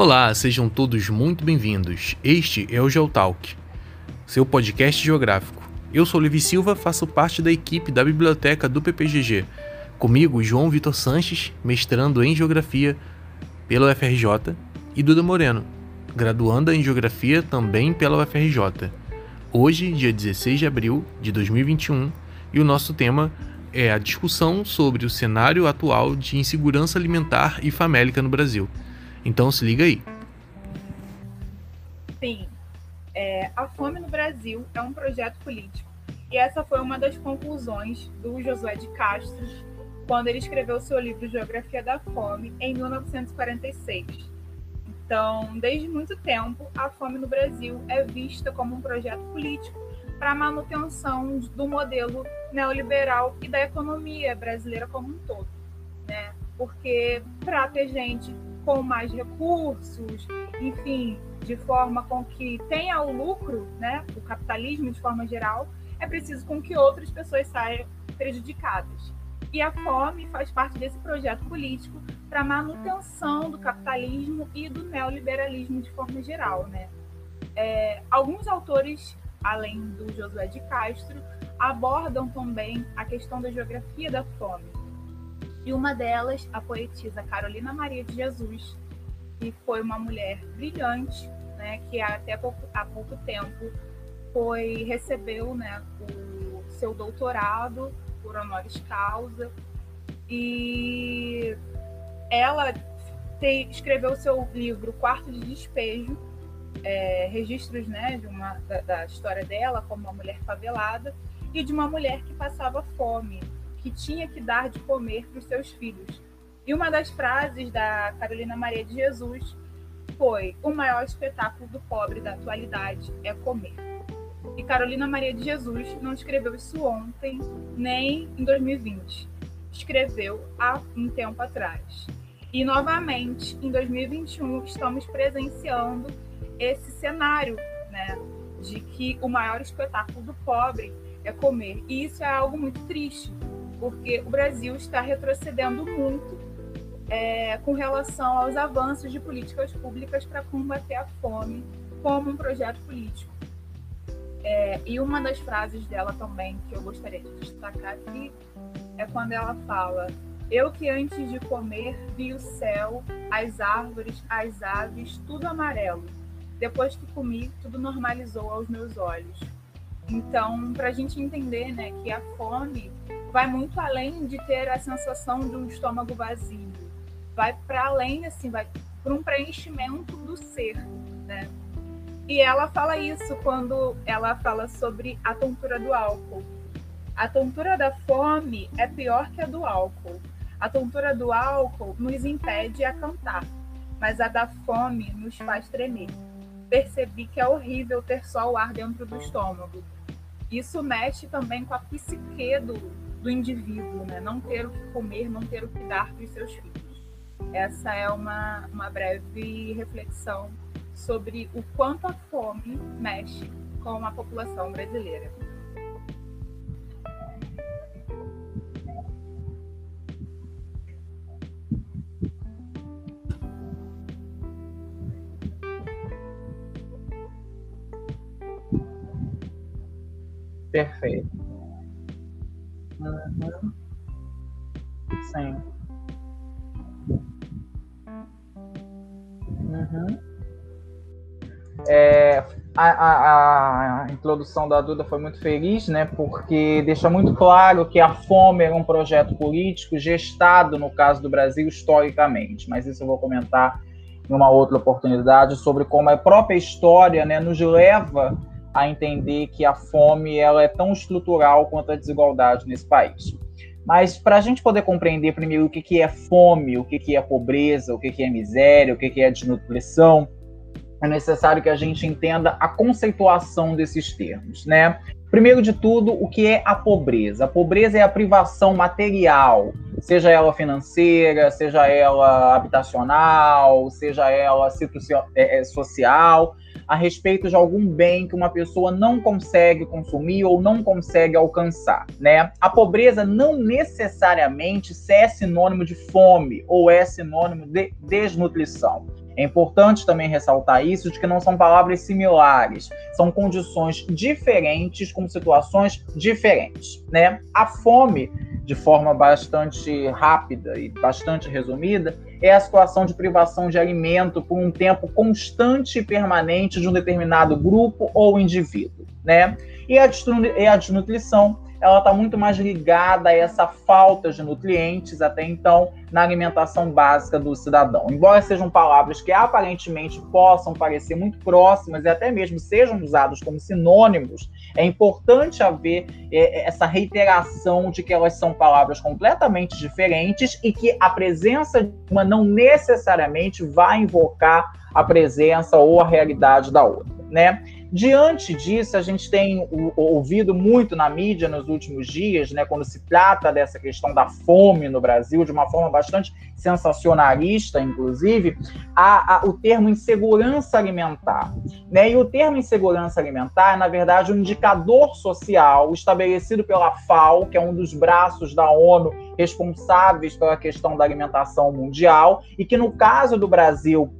Olá, sejam todos muito bem-vindos. Este é o Geotalk, seu podcast geográfico. Eu sou Levi Silva, faço parte da equipe da biblioteca do PPGG. Comigo, João Vitor Sanches, mestrando em Geografia pela UFRJ, e Duda Moreno, graduanda em Geografia também pela UFRJ. Hoje, dia 16 de abril de 2021, e o nosso tema é a discussão sobre o cenário atual de insegurança alimentar e famélica no Brasil. Então se liga aí. Sim, é, a fome no Brasil é um projeto político. E essa foi uma das conclusões do Josué de Castro quando ele escreveu seu livro Geografia da Fome em 1946. Então, desde muito tempo, a fome no Brasil é vista como um projeto político para a manutenção do modelo neoliberal e da economia brasileira como um todo, né? Porque para ter gente com mais recursos, enfim, de forma com que tenha o lucro, né, o capitalismo de forma geral, é preciso com que outras pessoas saiam prejudicadas. E a fome faz parte desse projeto político para manutenção do capitalismo e do neoliberalismo de forma geral, né? É, alguns autores, além do Josué de Castro, abordam também a questão da geografia da fome. E uma delas, a poetisa Carolina Maria de Jesus, que foi uma mulher brilhante, né, que até pouco, há pouco tempo foi recebeu né, o seu doutorado por honoris causa. E ela te, escreveu seu livro Quarto de Despejo, é, registros né, de uma, da, da história dela como uma mulher favelada e de uma mulher que passava fome, que tinha que dar de comer para os seus filhos. E uma das frases da Carolina Maria de Jesus foi: O maior espetáculo do pobre da atualidade é comer. E Carolina Maria de Jesus não escreveu isso ontem, nem em 2020. Escreveu há um tempo atrás. E novamente, em 2021, estamos presenciando esse cenário, né, de que o maior espetáculo do pobre é comer. E isso é algo muito triste, porque o Brasil está retrocedendo muito é, com relação aos avanços de políticas públicas para combater a fome como um projeto político. É, e uma das frases dela também que eu gostaria de destacar aqui é quando ela fala: Eu que antes de comer vi o céu, as árvores, as aves, tudo amarelo. Depois que comi, tudo normalizou aos meus olhos. Então, para a gente entender né, que a fome vai muito além de ter a sensação de um estômago vazio, vai para além, assim, vai para um preenchimento do ser, né? E ela fala isso quando ela fala sobre a tontura do álcool. A tontura da fome é pior que a do álcool. A tontura do álcool nos impede a cantar, mas a da fome nos faz tremer. Percebi que é horrível ter só o ar dentro do estômago, isso mexe também com a psique do, do indivíduo, né? Não ter o que comer, não ter o que dar para os seus filhos. Essa é uma, uma breve reflexão sobre o quanto a fome mexe com a população brasileira. Perfeito. Uhum. Sim. Uhum. É, a, a, a, introdução da Duda foi muito feliz, né? Porque deixa muito claro que a fome era um projeto político gestado, no caso do Brasil, historicamente. Mas isso eu vou comentar em uma outra oportunidade sobre como a própria história né, nos leva a entender que a fome ela é tão estrutural quanto a desigualdade nesse país. Mas para a gente poder compreender primeiro o que, que é fome, o que, que é pobreza, o que, que é miséria, o que, que é desnutrição, é necessário que a gente entenda a conceituação desses termos, né? Primeiro de tudo, o que é a pobreza? A pobreza é a privação material, seja ela financeira, seja ela habitacional, seja ela é, é, social, a respeito de algum bem que uma pessoa não consegue consumir ou não consegue alcançar, né? A pobreza não necessariamente é sinônimo de fome ou é sinônimo de desnutrição. É importante também ressaltar isso, de que não são palavras similares, são condições diferentes com situações diferentes, né? A fome, de forma bastante rápida e bastante resumida, é a situação de privação de alimento por um tempo constante e permanente de um determinado grupo ou indivíduo, né? E a desnutrição ela está muito mais ligada a essa falta de nutrientes até então na alimentação básica do cidadão. Embora sejam palavras que aparentemente possam parecer muito próximas e até mesmo sejam usadas como sinônimos, é importante haver é, essa reiteração de que elas são palavras completamente diferentes e que a presença de uma não necessariamente vai invocar a presença ou a realidade da outra, né? Diante disso, a gente tem ouvido muito na mídia nos últimos dias, né, quando se trata dessa questão da fome no Brasil, de uma forma bastante sensacionalista, inclusive, a, a, o termo insegurança alimentar. Né? E o termo insegurança alimentar é, na verdade, um indicador social estabelecido pela FAO, que é um dos braços da ONU responsáveis pela questão da alimentação mundial, e que, no caso do Brasil,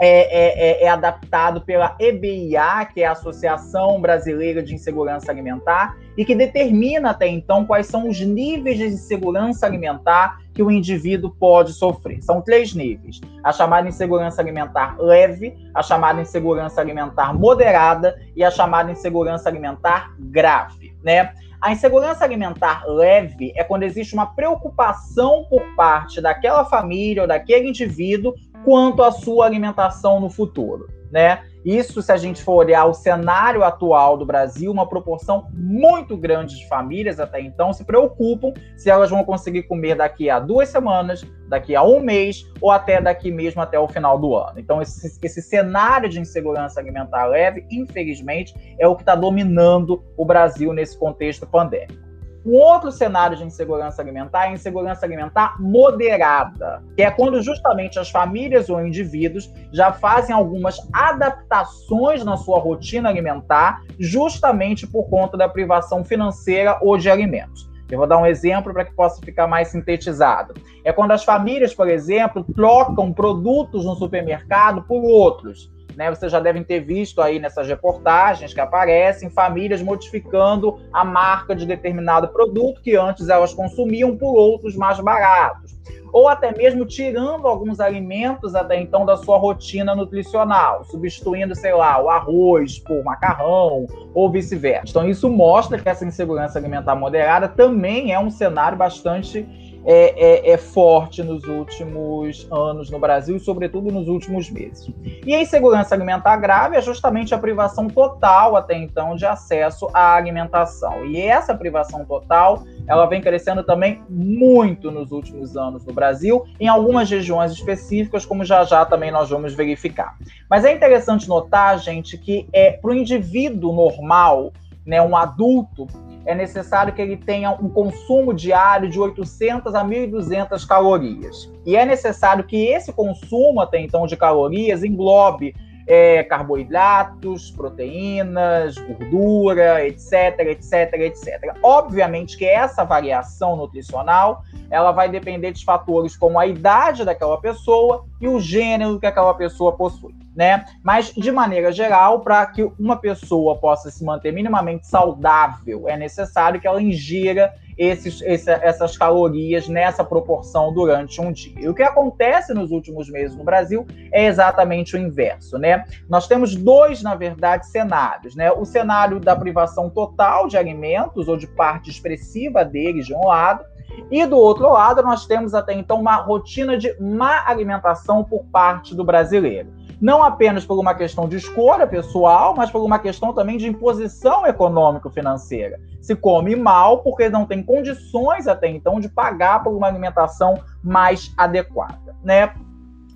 é, é, é, adaptado pela EBIA, que é a Associação Brasileira de Insegurança Alimentar, e que determina até então quais são os níveis de insegurança alimentar que o indivíduo pode sofrer. São três níveis: a chamada insegurança alimentar leve, a chamada insegurança alimentar moderada e a chamada insegurança alimentar grave, né? A insegurança alimentar leve é quando existe uma preocupação por parte daquela família ou daquele indivíduo quanto à sua alimentação no futuro, né? Isso, se a gente for olhar o cenário atual do Brasil, uma proporção muito grande de famílias até então se preocupam se elas vão conseguir comer daqui a duas semanas, daqui a um mês ou até daqui mesmo até o final do ano. Então, esse, esse cenário de insegurança alimentar leve, infelizmente, é o que está dominando o Brasil nesse contexto pandêmico. Um outro cenário de insegurança alimentar é a insegurança alimentar moderada, que é quando justamente as famílias ou indivíduos já fazem algumas adaptações na sua rotina alimentar, justamente por conta da privação financeira ou de alimentos. Eu vou dar um exemplo para que possa ficar mais sintetizado. É quando as famílias, por exemplo, trocam produtos no supermercado por outros. Né, vocês já devem ter visto aí nessas reportagens que aparecem famílias modificando a marca de determinado produto que antes elas consumiam por outros mais baratos. Ou até mesmo tirando alguns alimentos até então da sua rotina nutricional, substituindo, sei lá, o arroz por macarrão ou vice-versa. Então, isso mostra que essa insegurança alimentar moderada também é um cenário bastante é, é, é, forte nos últimos anos no Brasil e, sobretudo, nos últimos meses. E a insegurança alimentar grave é justamente a privação total, até então, de acesso à alimentação. E essa privação total ela vem crescendo também muito nos últimos anos no Brasil, em algumas regiões específicas, como já já também nós vamos verificar. Mas é interessante notar, gente, que é para o indivíduo normal, né, um adulto, é necessário que ele tenha um consumo diário de 800 a 1.200 calorias. E é necessário que esse consumo, até então, de calorias englobe é, carboidratos, proteínas, gordura, etc, etc, etc. Obviamente que essa variação nutricional ela vai depender de fatores como a idade daquela pessoa e o gênero que aquela pessoa possui né? Mas, de maneira geral, para que uma pessoa possa se manter minimamente saudável, é necessário que ela ingira esses, esse, essas calorias nessa proporção durante um dia. E o que acontece nos últimos meses no Brasil é exatamente o inverso, né? Nós temos dois, na verdade, cenários, né? O cenário da privação total de alimentos ou de parte expressiva deles de um lado, e do outro lado, nós temos até então uma rotina de má alimentação por parte do brasileiro não apenas por uma questão de escolha pessoal, mas por uma questão também de imposição econômico-financeira. Se come mal porque não tem condições até então de pagar por uma alimentação mais adequada, né?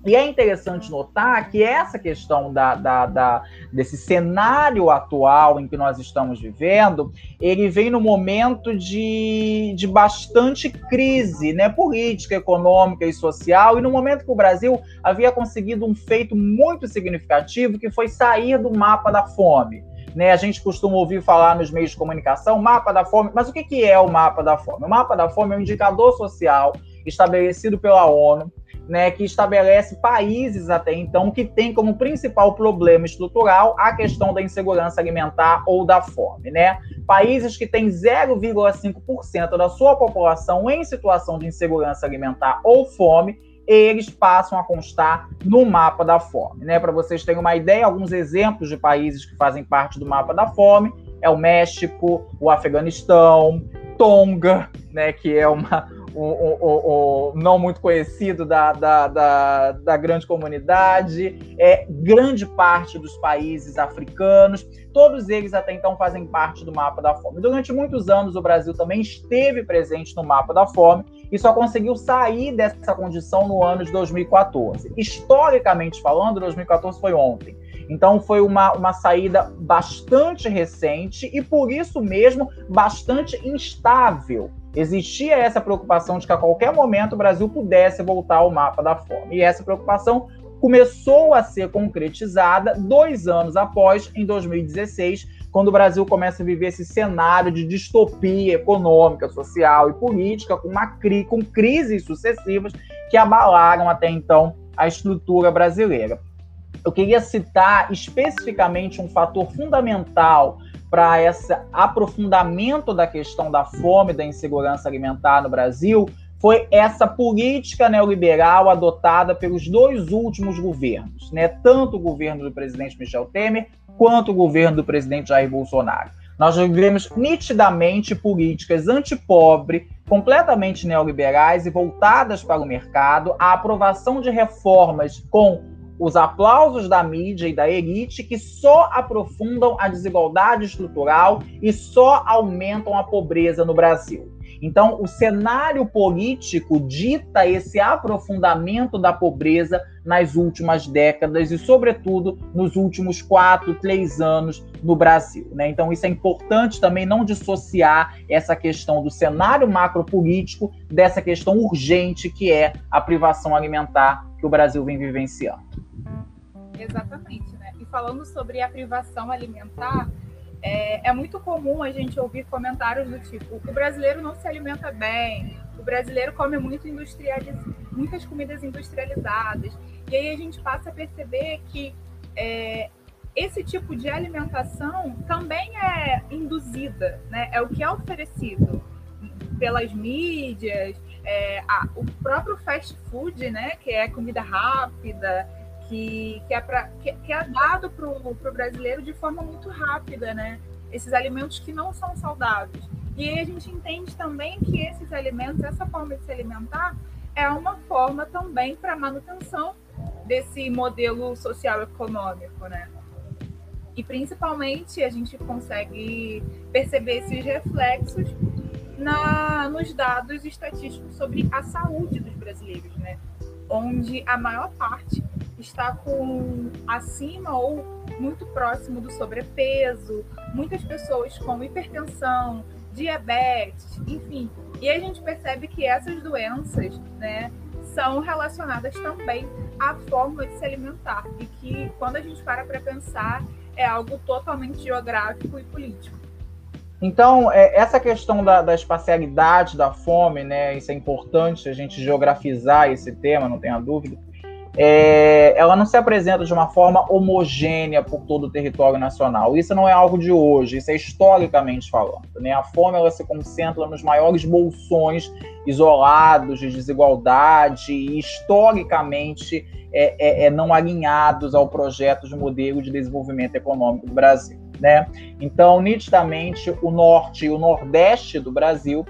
E é interessante notar que essa questão da, da, da, desse cenário atual em que nós estamos vivendo, ele vem no momento de, de bastante crise né, política, econômica e social, e no momento que o Brasil havia conseguido um feito muito significativo, que foi sair do mapa da fome. Né, a gente costuma ouvir falar nos meios de comunicação, mapa da fome, mas o que, que é o mapa da fome? O mapa da fome é um indicador social estabelecido pela ONU, né, que estabelece países até então que têm como principal problema estrutural a questão da insegurança alimentar ou da fome, né? Países que têm 0,5% da sua população em situação de insegurança alimentar ou fome, eles passam a constar no mapa da fome, né? Para vocês terem uma ideia, alguns exemplos de países que fazem parte do mapa da fome é o México, o Afeganistão, Tonga, né, que é uma, o, o, não muito conhecido da, da, da, da, grande comunidade, é grande parte dos países africanos, todos eles até então fazem parte do mapa da fome. Durante muitos anos, o Brasil também esteve presente no mapa da fome e só conseguiu sair dessa condição no ano de 2014. Historicamente falando, 2014 foi ontem. Então foi uma, uma saída bastante recente e por isso mesmo bastante instável Existia essa preocupação de que a qualquer momento o Brasil pudesse voltar ao mapa da fome. E essa preocupação começou a ser concretizada dois anos após, em 2016, quando o Brasil começa a viver esse cenário de distopia econômica, social e política, com, uma cri com crises sucessivas que abalaram até então a estrutura brasileira. Eu queria citar especificamente um fator fundamental para esse aprofundamento da questão da fome, da insegurança alimentar no Brasil, foi essa política neoliberal adotada pelos dois últimos governos, né? tanto o governo do presidente Michel Temer quanto o governo do presidente Jair Bolsonaro. Nós vemos nitidamente políticas antipobre, completamente neoliberais e voltadas para o mercado, a aprovação de reformas com os aplausos da mídia e da elite que só aprofundam a desigualdade estrutural e só aumentam a pobreza no Brasil. Então, o cenário político dita esse aprofundamento da pobreza nas últimas décadas e, sobretudo, nos últimos quatro, três anos no Brasil. Né? Então, isso é importante também não dissociar essa questão do cenário macropolítico dessa questão urgente que é a privação alimentar que o Brasil vem vivenciando. Exatamente, né? E falando sobre a privação alimentar, é, é, muito comum a gente ouvir comentários do tipo: o brasileiro não se alimenta bem, o brasileiro come muito industrializ... muitas comidas industrializadas. E aí a gente passa a perceber que é, esse tipo de alimentação também é induzida, né? É o que é oferecido pelas mídias, é, a, o próprio fast food, né? Que é comida rápida, que, que, é, pra, que, que é dado para o brasileiro de forma muito rápida, né? Esses alimentos que não são saudáveis. E aí a gente entende também que esses alimentos, essa forma de se alimentar, é uma forma também para manutenção desse modelo social econômico, né? E principalmente a gente consegue perceber esses reflexos na, nos dados estatísticos sobre a saúde dos brasileiros, né? Onde a maior parte está com acima ou muito próximo do sobrepeso, muitas pessoas com hipertensão, diabetes, enfim. E a gente percebe que essas doenças, né, são relacionadas também à forma de se alimentar e que quando a gente para para pensar é algo totalmente geográfico e político. Então, é, essa questão da, da, espacialidade da fome, né, isso é importante a gente geografizar esse tema, não tenha dúvida, é, ela não se apresenta de uma forma homogênea por todo o território nacional. Isso não é algo de hoje, isso é historicamente falando. Né? A fome ela se concentra nos maiores bolsões isolados de desigualdade e historicamente é, é, é não alinhados ao projeto de modelo de desenvolvimento econômico do Brasil. Né? Então, nitidamente, o norte e o nordeste do Brasil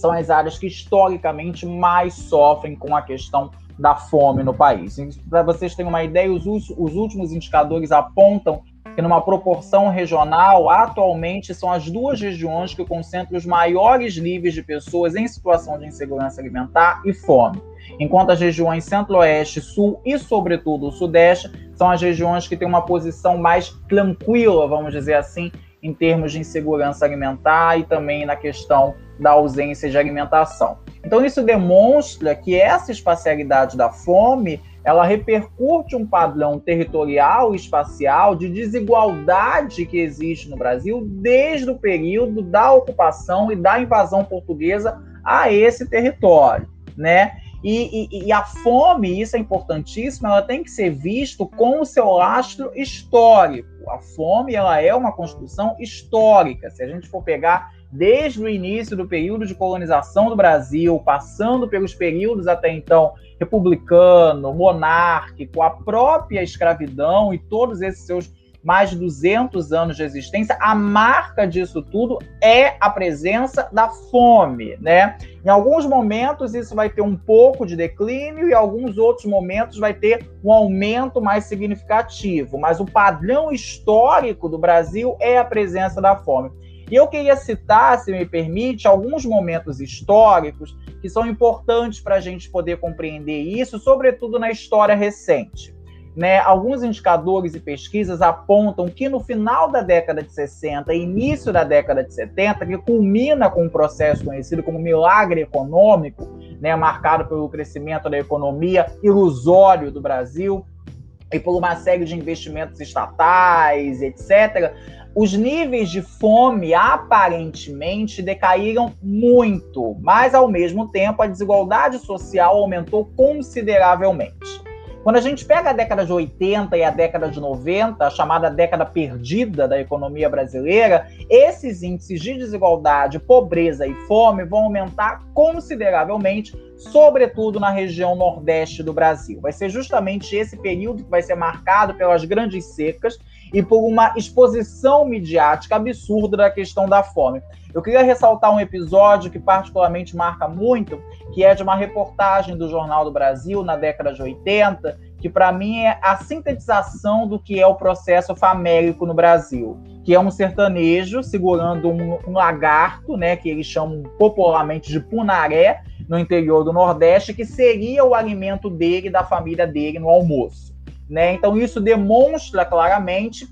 são as áreas que historicamente mais sofrem com a questão da fome no país. Para vocês terem uma ideia, os, os últimos indicadores apontam que, numa proporção regional, atualmente são as duas regiões que concentram os maiores níveis de pessoas em situação de insegurança alimentar e fome. Enquanto as regiões centro-oeste, sul e, sobretudo, o sudeste são as regiões que têm uma posição mais tranquila, vamos dizer assim, em termos de insegurança alimentar e também na questão da ausência de alimentação. Então isso demonstra que essa espacialidade da fome ela repercute um padrão territorial e espacial de desigualdade que existe no Brasil desde o período da ocupação e da invasão portuguesa a esse território. né? E, e, e, a fome, isso é importantíssimo, ela tem que ser visto com o seu lastro histórico. A fome, ela é uma construção histórica. Se a gente for pegar desde o início do período de colonização do Brasil, passando pelos períodos até então republicano, monárquico, a própria escravidão e todos esses seus mais de 200 anos de existência, a marca disso tudo é a presença da fome, né? Em alguns momentos isso vai ter um pouco de declínio e alguns outros momentos vai ter um aumento mais significativo, mas o padrão histórico do Brasil é a presença da fome. E eu queria citar, se me permite, alguns momentos históricos que são importantes para a gente poder compreender isso, sobretudo na história recente. Né, alguns indicadores e pesquisas apontam que no final da década de 60 e início da década de 70, que culmina com um processo conhecido como milagre econômico, né, marcado pelo crescimento da economia ilusório do Brasil e por uma série de investimentos estatais, etc., os níveis de fome aparentemente decaíram muito, mas ao mesmo tempo a desigualdade social aumentou consideravelmente. Quando a gente pega a década de 80 e a década de 90, a chamada década perdida da economia brasileira, esses índices de desigualdade, pobreza e fome vão aumentar consideravelmente, sobretudo na região nordeste do Brasil. Vai ser justamente esse período que vai ser marcado pelas grandes secas e por uma exposição midiática absurda da questão da fome. Eu queria ressaltar um episódio que particularmente marca muito, que é de uma reportagem do Jornal do Brasil na década de 80, que para mim é a sintetização do que é o processo famélico no Brasil, que é um sertanejo segurando um, um lagarto, né, que eles chamam popularmente de punaré, no interior do Nordeste, que seria o alimento dele e da família dele no almoço. Né? Então, isso demonstra claramente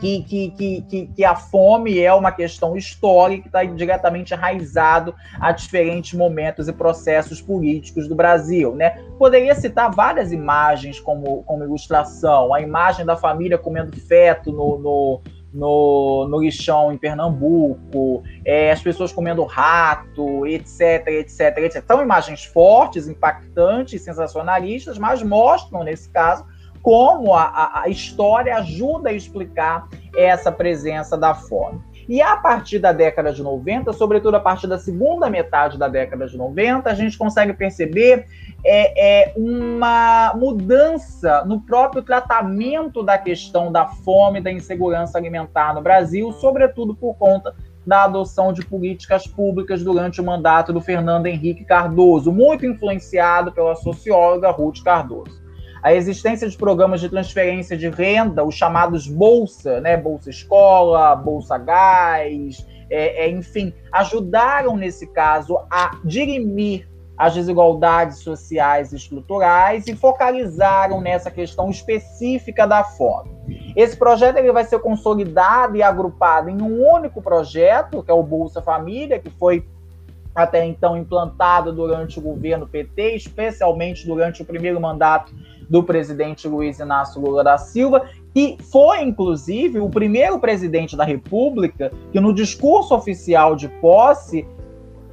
que, que, que, que, a fome é uma questão histórica que está diretamente enraizado a diferentes momentos e processos políticos do Brasil. Né? Poderia citar várias imagens como, como ilustração, a imagem da família comendo feto no, no no, no lixão em Pernambuco, é, as pessoas comendo rato, etc, etc, etc. São imagens fortes, impactantes, sensacionalistas, mas mostram, nesse caso, como a, a história ajuda a explicar essa presença da fome. E a partir da década de 90, sobretudo a partir da segunda metade da década de 90, a gente consegue perceber é, é, uma mudança no próprio tratamento da questão da fome da insegurança alimentar no Brasil, sobretudo por conta da adoção de políticas públicas durante o mandato do Fernando Henrique Cardoso, muito influenciado pela socióloga Ruth Cardoso a existência de programas de transferência de renda, os chamados Bolsa, né, Bolsa Escola, Bolsa Gás, é, é, enfim, ajudaram nesse caso a dirimir as desigualdades sociais e estruturais e focalizaram nessa questão específica da fome. Esse projeto ele vai ser consolidado e agrupado em um único projeto, que é o Bolsa Família, que foi até então implantado durante o governo PT, especialmente durante o primeiro mandato do presidente Luiz Inácio Lula da Silva, que foi, inclusive, o primeiro presidente da República que, no discurso oficial de posse,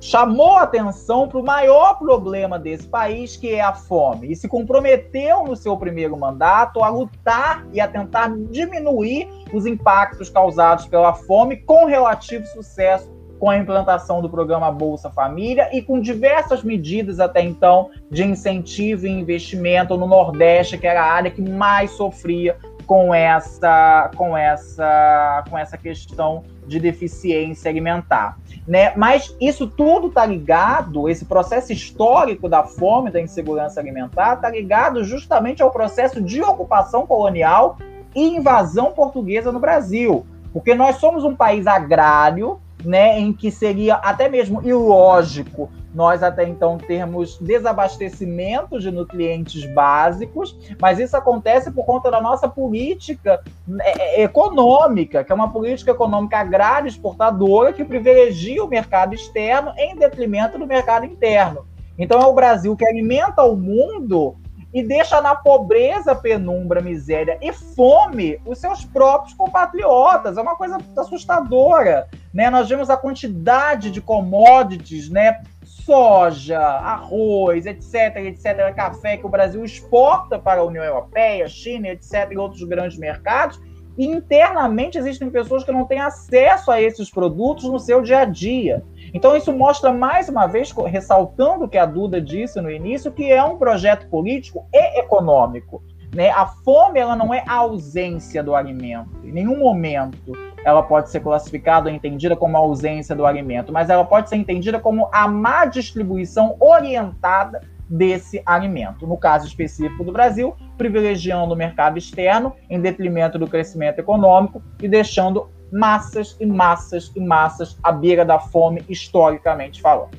chamou atenção para o maior problema desse país, que é a fome, e se comprometeu no seu primeiro mandato a lutar e a tentar diminuir os impactos causados pela fome com relativo sucesso com a implantação do programa Bolsa Família e com diversas medidas até então de incentivo e investimento no Nordeste, que era a área que mais sofria com essa, com essa, com essa questão de deficiência alimentar. Né? Mas isso tudo está ligado, esse processo histórico da fome, da insegurança alimentar, está ligado justamente ao processo de ocupação colonial e invasão portuguesa no Brasil. Porque nós somos um país agrário, né, em que seria até mesmo ilógico nós até então termos desabastecimento de nutrientes básicos, mas isso acontece por conta da nossa política é, é, econômica, que é uma política econômica agrária exportadora que privilegia o mercado externo em detrimento do mercado interno. Então é o Brasil que alimenta o mundo e deixa na pobreza, penumbra, miséria e fome os seus próprios compatriotas. É uma coisa assustadora. Né? Nós vemos a quantidade de commodities né, soja, arroz, etc, etc, café que o Brasil exporta para a União Europeia, China, etc, e outros grandes mercados, internamente existem pessoas que não têm acesso a esses produtos no seu dia a dia. Então, isso mostra mais uma vez, ressaltando o que a Duda disse no início, que é um projeto político e econômico. Né? A fome ela não é a ausência do alimento. Em nenhum momento ela pode ser classificada ou entendida como a ausência do alimento, mas ela pode ser entendida como a má distribuição orientada desse alimento. No caso específico do Brasil, privilegiando o mercado externo em detrimento do crescimento econômico e deixando massas e massas e massas à beira da fome, historicamente falando.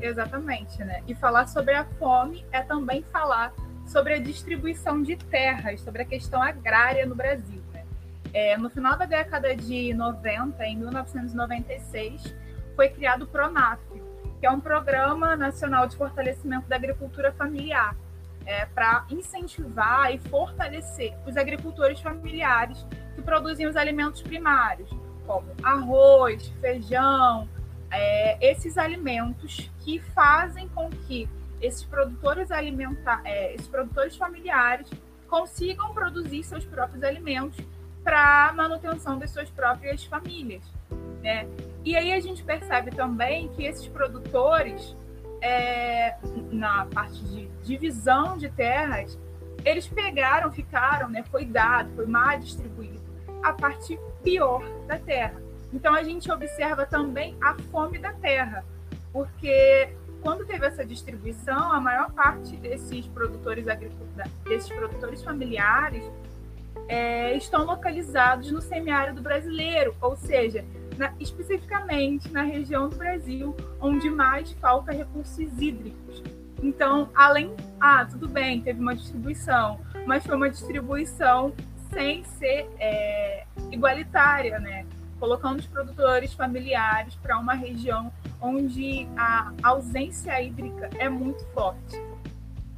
Exatamente, né? E falar sobre a fome é também falar sobre a distribuição de terras, sobre a questão agrária no Brasil. Né? É, no final da década de 90, em 1996, foi criado o PRONAF, que é um Programa Nacional de Fortalecimento da Agricultura Familiar, é, para incentivar e fortalecer os agricultores familiares que produzem os alimentos primários, como arroz, feijão, é, esses alimentos que fazem com que esses produtores alimentar, é, esses produtores familiares consigam produzir seus próprios alimentos para manutenção das suas próprias famílias, né? E aí a gente percebe também que esses produtores, é, na parte de divisão de terras, eles pegaram, ficaram, né? Foi dado, foi mal distribuído a parte pior da terra. Então a gente observa também a fome da terra, porque quando teve essa distribuição, a maior parte desses produtores desses produtores familiares é, estão localizados no semiárido brasileiro, ou seja, na, especificamente na região do Brasil onde mais falta recursos hídricos. Então, além, ah, tudo bem, teve uma distribuição, mas foi uma distribuição sem ser é, igualitária, né? Colocando os produtores familiares para uma região onde a ausência hídrica é muito forte.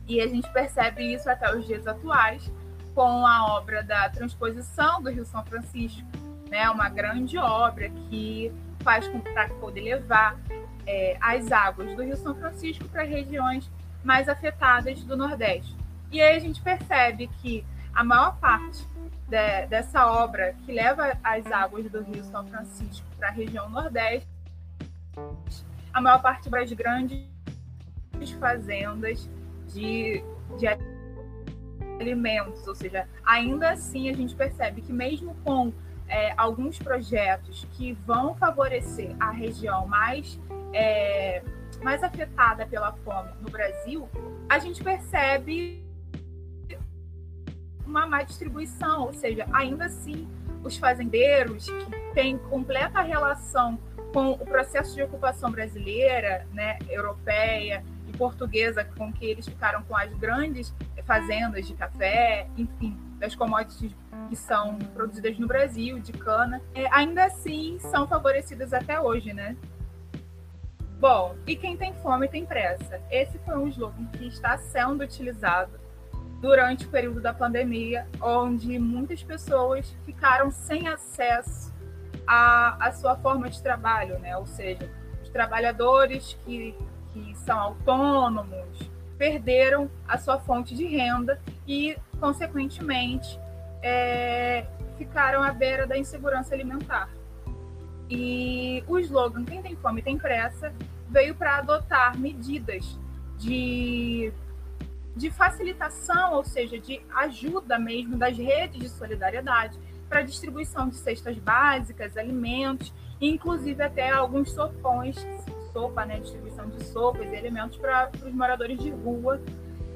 E a gente percebe isso até os dias atuais, com a obra da transposição do Rio São Francisco, né, uma grande obra que faz para poder levar é, as águas do Rio São Francisco para regiões mais afetadas do Nordeste. E aí a gente percebe que a maior parte de, dessa obra que leva as águas do Rio São Francisco para a região Nordeste a maior parte das grandes fazendas de, de alimentos, ou seja, ainda assim a gente percebe que mesmo com é, alguns projetos que vão favorecer a região mais é, mais afetada pela fome no Brasil, a gente percebe uma má distribuição, ou seja, ainda assim os fazendeiros que têm completa relação com o processo de ocupação brasileira, né, europeia e portuguesa, com que eles ficaram com as grandes fazendas de café, enfim, das commodities que são produzidas no Brasil, de cana, é, ainda assim são favorecidas até hoje, né? Bom, e quem tem fome tem pressa. Esse foi um slogan que está sendo utilizado durante o período da pandemia, onde muitas pessoas ficaram sem acesso a, a sua forma de trabalho, né? Ou seja, os trabalhadores que, que são autônomos perderam a sua fonte de renda e, consequentemente, é, ficaram à beira da insegurança alimentar. E o slogan Quem tem fome tem pressa veio para adotar medidas de, de facilitação, ou seja, de ajuda mesmo das redes de solidariedade para distribuição de cestas básicas, alimentos, inclusive até alguns sopões, sopa, né, distribuição de sopas e alimentos para os moradores de rua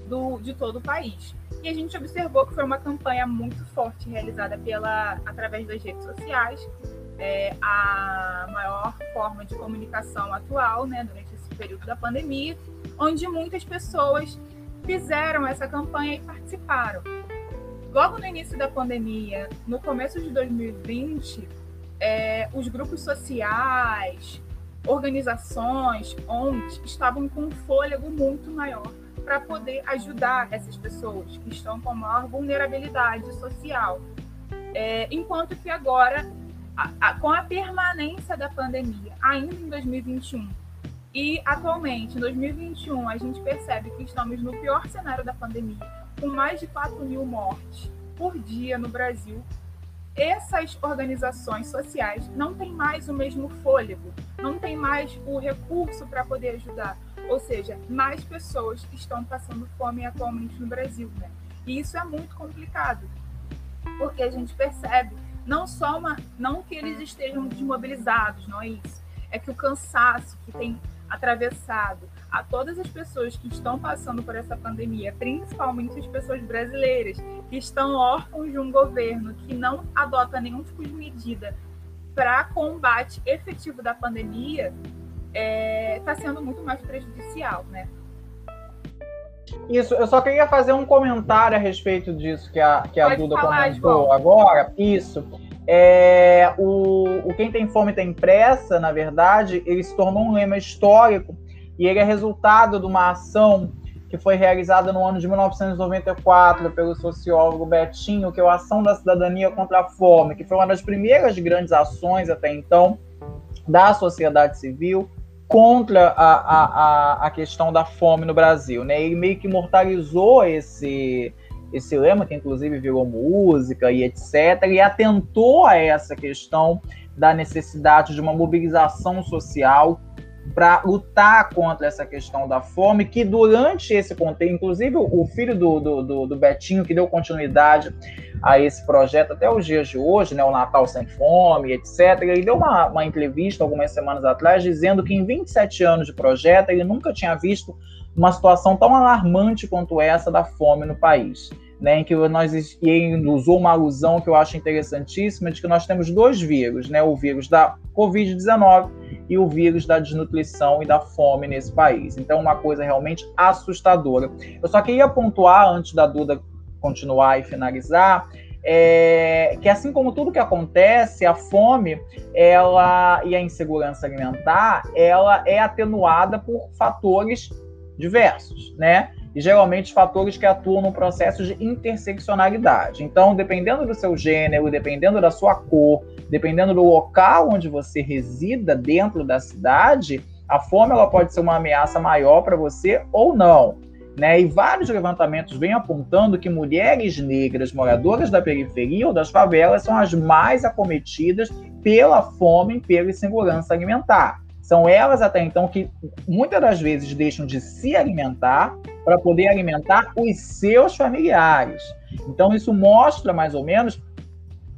do, de todo o país. E a gente observou que foi uma campanha muito forte realizada pela, através das redes sociais, é, a maior forma de comunicação atual, né, durante esse período da pandemia, onde muitas pessoas fizeram essa campanha e participaram. Logo no início da pandemia, no começo de 2020, é, os grupos sociais, organizações, ONGs, estavam com um fôlego muito maior para poder ajudar essas pessoas que estão com maior vulnerabilidade social. É, enquanto que agora, a, a, com a permanência da pandemia, ainda em 2021, E atualmente, em 2021, a gente percebe que estamos no pior cenário da pandemia, com mais de 4 mil mortes por dia no Brasil. Essas organizações sociais não têm mais o mesmo fôlego, não têm mais o recurso para poder ajudar. Ou seja, mais pessoas estão passando fome atualmente no Brasil. Né? E isso é muito complicado, porque a gente percebe não só uma, não que eles estejam desmobilizados, não é isso. É que o cansaço que tem atravessado a todas as pessoas que estão passando por essa pandemia, principalmente as pessoas brasileiras que estão órfãos de um governo que não adota nenhum tipo de medida para combate efetivo da pandemia, está é, tá sendo muito mais prejudicial, né? Isso, eu só queria fazer um comentário a respeito disso que a, que a Duda falar, comentou João. agora. Isso. É, o, o Quem Tem Fome Tem Pressa, na verdade, ele se tornou um lema histórico e ele é resultado de uma ação que foi realizada no ano de 1994 pelo sociólogo Betinho, que é a Ação da Cidadania contra a Fome, que foi uma das primeiras grandes ações até então da sociedade civil contra a, a, a, questão da fome no Brasil. Né? Ele meio que imortalizou esse, esse lema, que inclusive virou música e etc., e atentou a essa questão da necessidade de uma mobilização social para lutar contra essa questão da fome, que durante esse contexto, inclusive o filho do, do, do, Betinho, que deu continuidade a esse projeto até os dias de hoje, né, o Natal Sem Fome, etc., ele deu uma, uma entrevista algumas semanas atrás dizendo que em 27 anos de projeto ele nunca tinha visto uma situação tão alarmante quanto essa da fome no país né, em que nós e ele usou uma alusão que eu acho interessantíssima de que nós temos dois vírus, né, o vírus da Covid-19 e o vírus da desnutrição e da fome nesse país. Então, uma coisa realmente assustadora. Eu só queria pontuar antes da Duda continuar e finalizar é, que assim como tudo que acontece, a fome ela e a insegurança alimentar, ela é atenuada por fatores diversos, né? E geralmente fatores que atuam no processo de interseccionalidade. Então, dependendo do seu gênero, dependendo da sua cor, dependendo do local onde você resida dentro da cidade, a fome ela pode ser uma ameaça maior para você ou não. Né? E vários levantamentos vêm apontando que mulheres negras moradoras da periferia ou das favelas são as mais acometidas pela fome e pela insegurança alimentar. São elas até então que muitas das vezes deixam de se alimentar para poder alimentar os seus familiares. Então isso mostra mais ou menos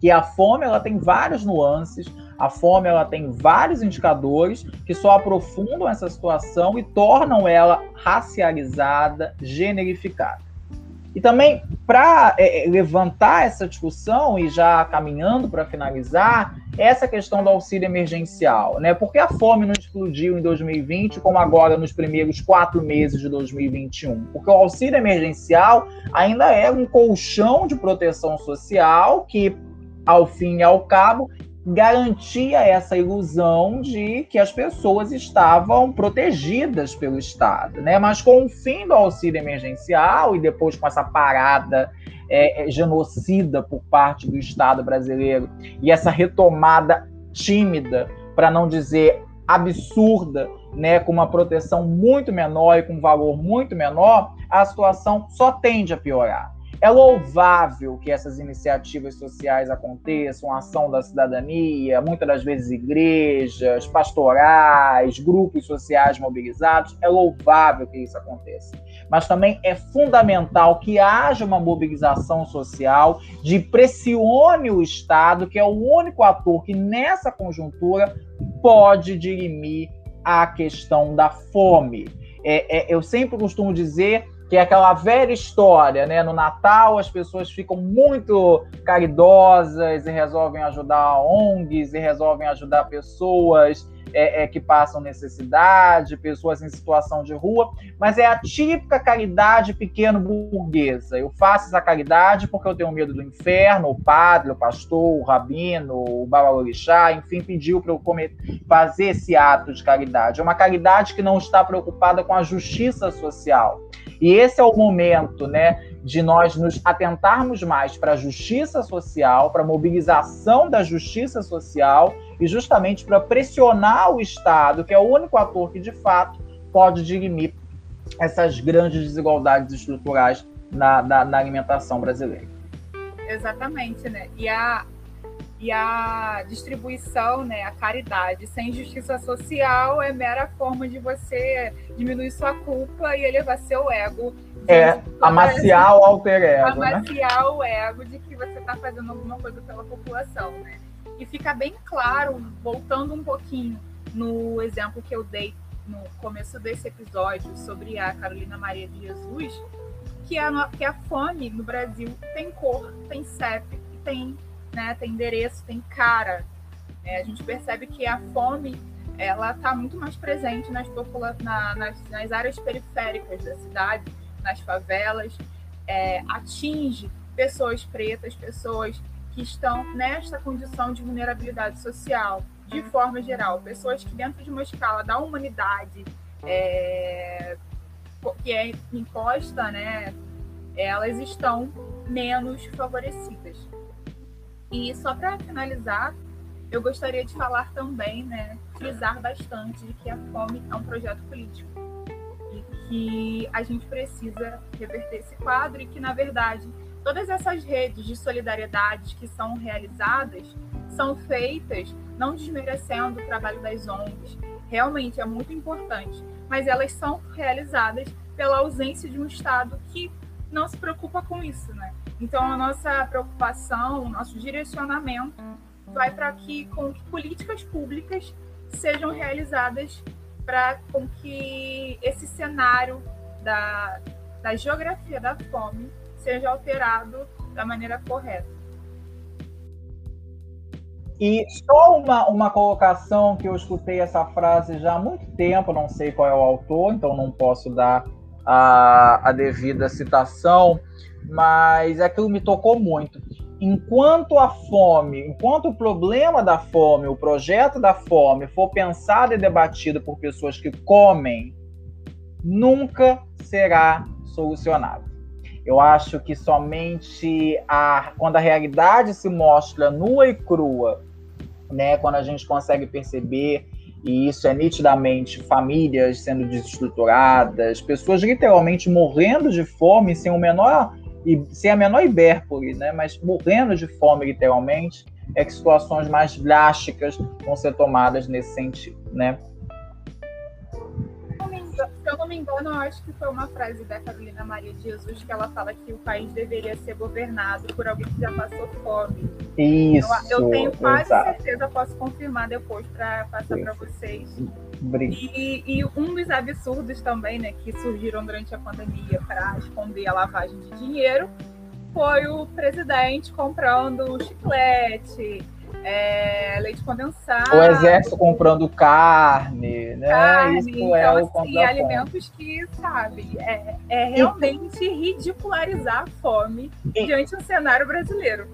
que a fome ela tem várias nuances, a fome ela tem vários indicadores que só aprofundam essa situação e tornam ela racializada, generificada. E também, para é, é, levantar essa discussão e já caminhando para finalizar, essa questão do auxílio emergencial, né? Porque a fome não explodiu em 2020 como agora nos primeiros quatro meses de 2021? Porque o auxílio emergencial ainda é um colchão de proteção social que, ao fim e ao cabo, garantia essa ilusão de que as pessoas estavam protegidas pelo Estado, né? Mas com o fim do auxílio emergencial e depois com essa parada é, é genocida por parte do Estado brasileiro e essa retomada tímida, para não dizer absurda, né, com uma proteção muito menor e com um valor muito menor, a situação só tende a piorar. É louvável que essas iniciativas sociais aconteçam, a ação da cidadania, muitas das vezes igrejas, pastorais, grupos sociais mobilizados. É louvável que isso aconteça. Mas também é fundamental que haja uma mobilização social de pressione o Estado, que é o único ator que nessa conjuntura pode dirimir a questão da fome. É, é, eu sempre costumo dizer que é aquela velha história, né? No Natal as pessoas ficam muito caridosas e resolvem ajudar ONGs e resolvem ajudar pessoas é, é, que passam necessidade, pessoas em situação de rua, mas é a típica caridade pequeno burguesa. Eu faço essa caridade porque eu tenho medo do inferno, o padre, o pastor, o rabino, o babalorixá, enfim, pediu para eu fazer esse ato de caridade. É uma caridade que não está preocupada com a justiça social e esse é o momento, né, de nós nos atentarmos mais para a justiça social, para a mobilização da justiça social e justamente para pressionar o Estado, que é o único ator que de fato pode dirimir essas grandes desigualdades estruturais na, na, na alimentação brasileira. Exatamente, né? E a, e a distribuição, né, a caridade sem justiça social é mera forma de você diminuir sua culpa e elevar seu ego. É, amaciar o alter ego. Né? Amaciar né? o ego de que você está fazendo alguma coisa pela população, né? E fica bem claro, voltando um pouquinho no exemplo que eu dei no começo desse episódio sobre a Carolina Maria de Jesus, que a, que a fome no Brasil tem cor, tem CEP, tem né, tem endereço, tem cara. É, a gente percebe que a fome ela está muito mais presente nas, na, nas, nas, áreas periféricas da cidade, nas favelas, é, atinge pessoas pretas, pessoas que estão nesta condição de vulnerabilidade social, de forma geral, pessoas que dentro de uma escala da humanidade é, que é imposta, né, elas estão menos favorecidas. E só para finalizar, eu gostaria de falar também, né, frisar bastante de que a fome é um projeto político e que a gente precisa reverter esse quadro e que, na verdade, todas essas redes de solidariedade que são realizadas são feitas não desmerecendo o trabalho das ONGs, realmente é muito importante, mas elas são realizadas pela ausência de um Estado que não se preocupa com isso, né? Então, a nossa preocupação, o nosso direcionamento vai para que, com que políticas públicas sejam realizadas para com que esse cenário da, da geografia da fome seja alterado da maneira correta. E só uma, uma colocação que eu escutei essa frase já há muito tempo, não sei qual é o autor, então não posso dar a, a devida citação, mas aquilo me tocou muito. Enquanto a fome, enquanto o problema da fome, o projeto da fome for pensado e debatido por pessoas que comem, nunca será solucionado. Eu acho que somente a, quando a realidade se mostra nua e crua, né, quando a gente consegue perceber e isso é nitidamente famílias sendo desestruturadas, pessoas literalmente morrendo de fome sem o menor e sem a menor hipérbole, né, mas morrendo de fome literalmente, é que situações mais drásticas vão ser tomadas nesse sentido, né? Se eu não me engano, eu acho que foi uma frase da Carolina Maria de Jesus que ela fala que o país deveria ser governado por alguém que já passou fome. Isso. Eu, eu tenho quase exato. certeza, posso confirmar depois para passar para vocês. E, e, um dos absurdos também, né, que surgiram durante a pandemia para responder à lavagem de dinheiro foi o presidente comprando chiclete, é, leite condensado. O exército comprando carne, né? Carne, Isso então, é o assim, alimentos que, sabe, é, é realmente e... ridicularizar a fome e... diante do cenário brasileiro.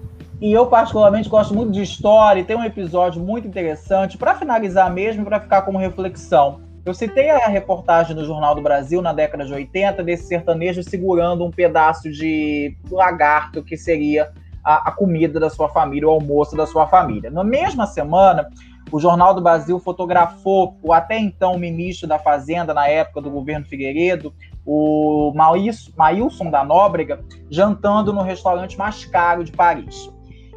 E eu, particularmente, gosto muito de história e tem um episódio muito interessante, para finalizar mesmo, para ficar como reflexão. Eu citei a reportagem do Jornal do Brasil na década de 80 desse sertanejo segurando um pedaço de lagarto que seria a, a comida da sua família, o almoço da sua família. Na mesma semana, o Jornal do Brasil fotografou o até então ministro da Fazenda na época do governo Figueiredo, o Maílson da Nóbrega, jantando no restaurante mais caro de Paris.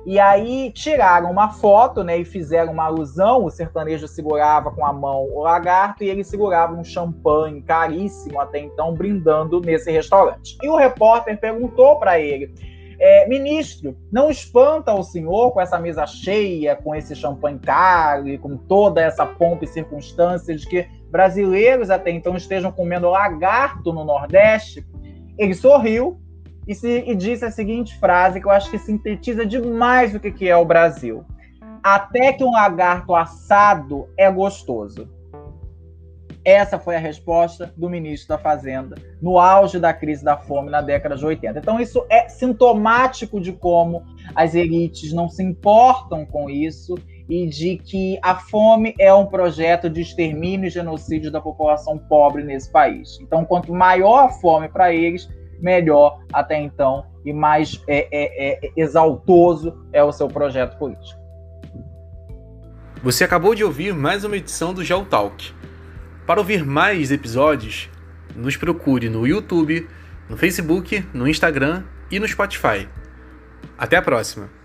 E aí tiraram uma foto, né, e fizeram uma alusão. O sertanejo segurava com a mão o lagarto e ele segurava um champanhe caríssimo até então, brindando nesse restaurante. E o repórter perguntou para ele: é, ministro, não espanta o senhor com essa mesa cheia, com esse champanhe caro e com toda essa pompa e circunstância de que brasileiros até então estejam comendo lagarto no Nordeste? Ele sorriu e, se, e disse a seguinte frase que eu acho que sintetiza demais o que, que é o Brasil. Até que um lagarto assado é gostoso. Essa foi a resposta do ministro da Fazenda no auge da crise da fome na década de 80. Então, isso é sintomático de como as elites não se importam com isso e de que a fome é um projeto de extermínio e genocídio da população pobre nesse país. Então, quanto maior a fome para eles, melhor até então e mais é, é, é, exaltoso é o seu projeto político. Você acabou de ouvir mais uma edição do Geo Talk. Para ouvir mais episódios, nos procure no YouTube, no Facebook, no Instagram e no Spotify. Até a próxima!